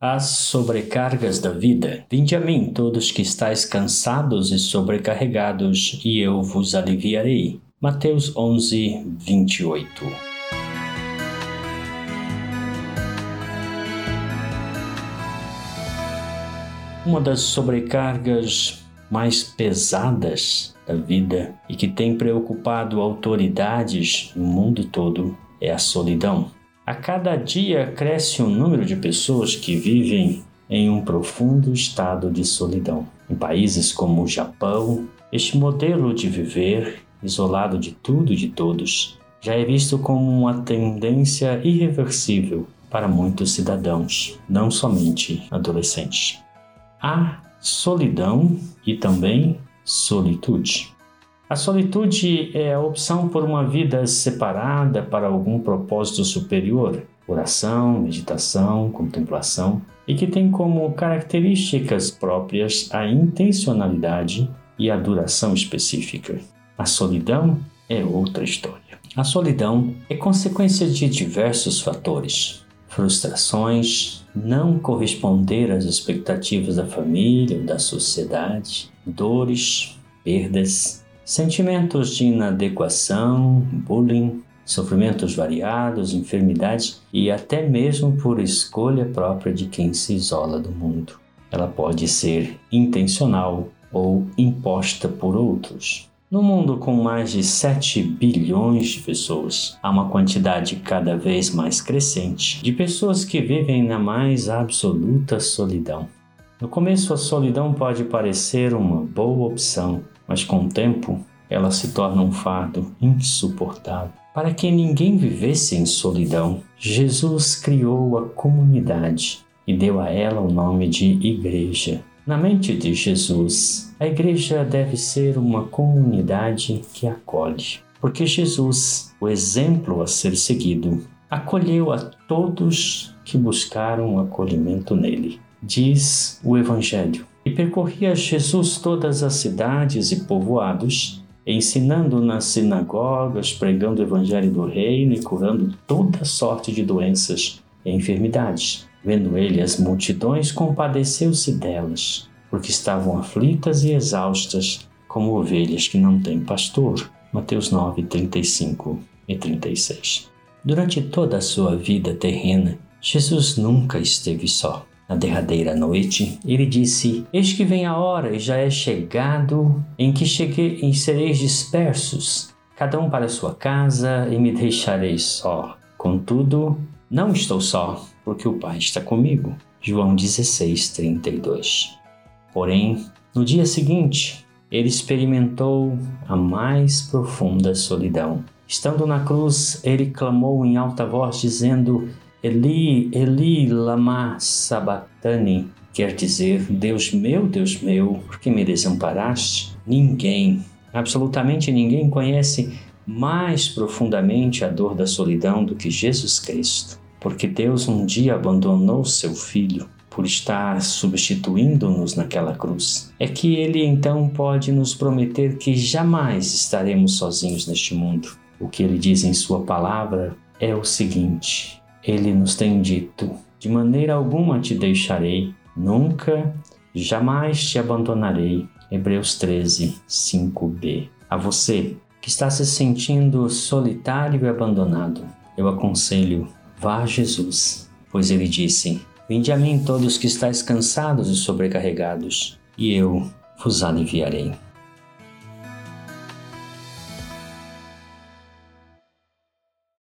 As sobrecargas da vida. Vinde a mim, todos que estáis cansados e sobrecarregados, e eu vos aliviarei. Mateus 11, 28. Uma das sobrecargas mais pesadas da vida e que tem preocupado autoridades no mundo todo é a solidão. A cada dia cresce o número de pessoas que vivem em um profundo estado de solidão. Em países como o Japão, este modelo de viver isolado de tudo e de todos já é visto como uma tendência irreversível para muitos cidadãos, não somente adolescentes. Há solidão e também solitude. A solitude é a opção por uma vida separada para algum propósito superior, oração, meditação, contemplação, e que tem como características próprias a intencionalidade e a duração específica. A solidão é outra história. A solidão é consequência de diversos fatores: frustrações, não corresponder às expectativas da família ou da sociedade, dores, perdas, Sentimentos de inadequação, bullying, sofrimentos variados, enfermidades e até mesmo por escolha própria de quem se isola do mundo. Ela pode ser intencional ou imposta por outros. No mundo com mais de 7 bilhões de pessoas, há uma quantidade cada vez mais crescente de pessoas que vivem na mais absoluta solidão. No começo, a solidão pode parecer uma boa opção, mas com o tempo ela se torna um fardo insuportável. Para que ninguém vivesse em solidão, Jesus criou a comunidade e deu a ela o nome de igreja. Na mente de Jesus, a igreja deve ser uma comunidade que acolhe, porque Jesus, o exemplo a ser seguido, acolheu a todos que buscaram acolhimento nele. Diz o Evangelho. Percorria Jesus todas as cidades e povoados, ensinando nas sinagogas, pregando o evangelho do reino e curando toda sorte de doenças e enfermidades. Vendo ele as multidões, compadeceu-se delas, porque estavam aflitas e exaustas, como ovelhas que não têm pastor. Mateus 9, 35 e 36. Durante toda a sua vida terrena, Jesus nunca esteve só. Na derradeira noite, ele disse: Eis que vem a hora e já é chegado em que cheguei em sereis dispersos, cada um para sua casa, e me deixareis só. Contudo, não estou só, porque o Pai está comigo. João 16, 32. Porém, no dia seguinte, ele experimentou a mais profunda solidão. Estando na cruz, ele clamou em alta voz, dizendo: Eli, Eli, lama sabachthani, quer dizer, Deus meu, Deus meu, por que me desamparaste? Ninguém, absolutamente ninguém conhece mais profundamente a dor da solidão do que Jesus Cristo, porque Deus um dia abandonou seu Filho por estar substituindo-nos naquela cruz. É que Ele então pode nos prometer que jamais estaremos sozinhos neste mundo. O que Ele diz em Sua palavra é o seguinte: ele nos tem dito: De maneira alguma te deixarei, nunca, jamais te abandonarei. Hebreus 13, 5b. A você que está se sentindo solitário e abandonado, eu aconselho: vá a Jesus, pois ele disse: Vinde a mim todos que estáis cansados e sobrecarregados, e eu vos aliviarei.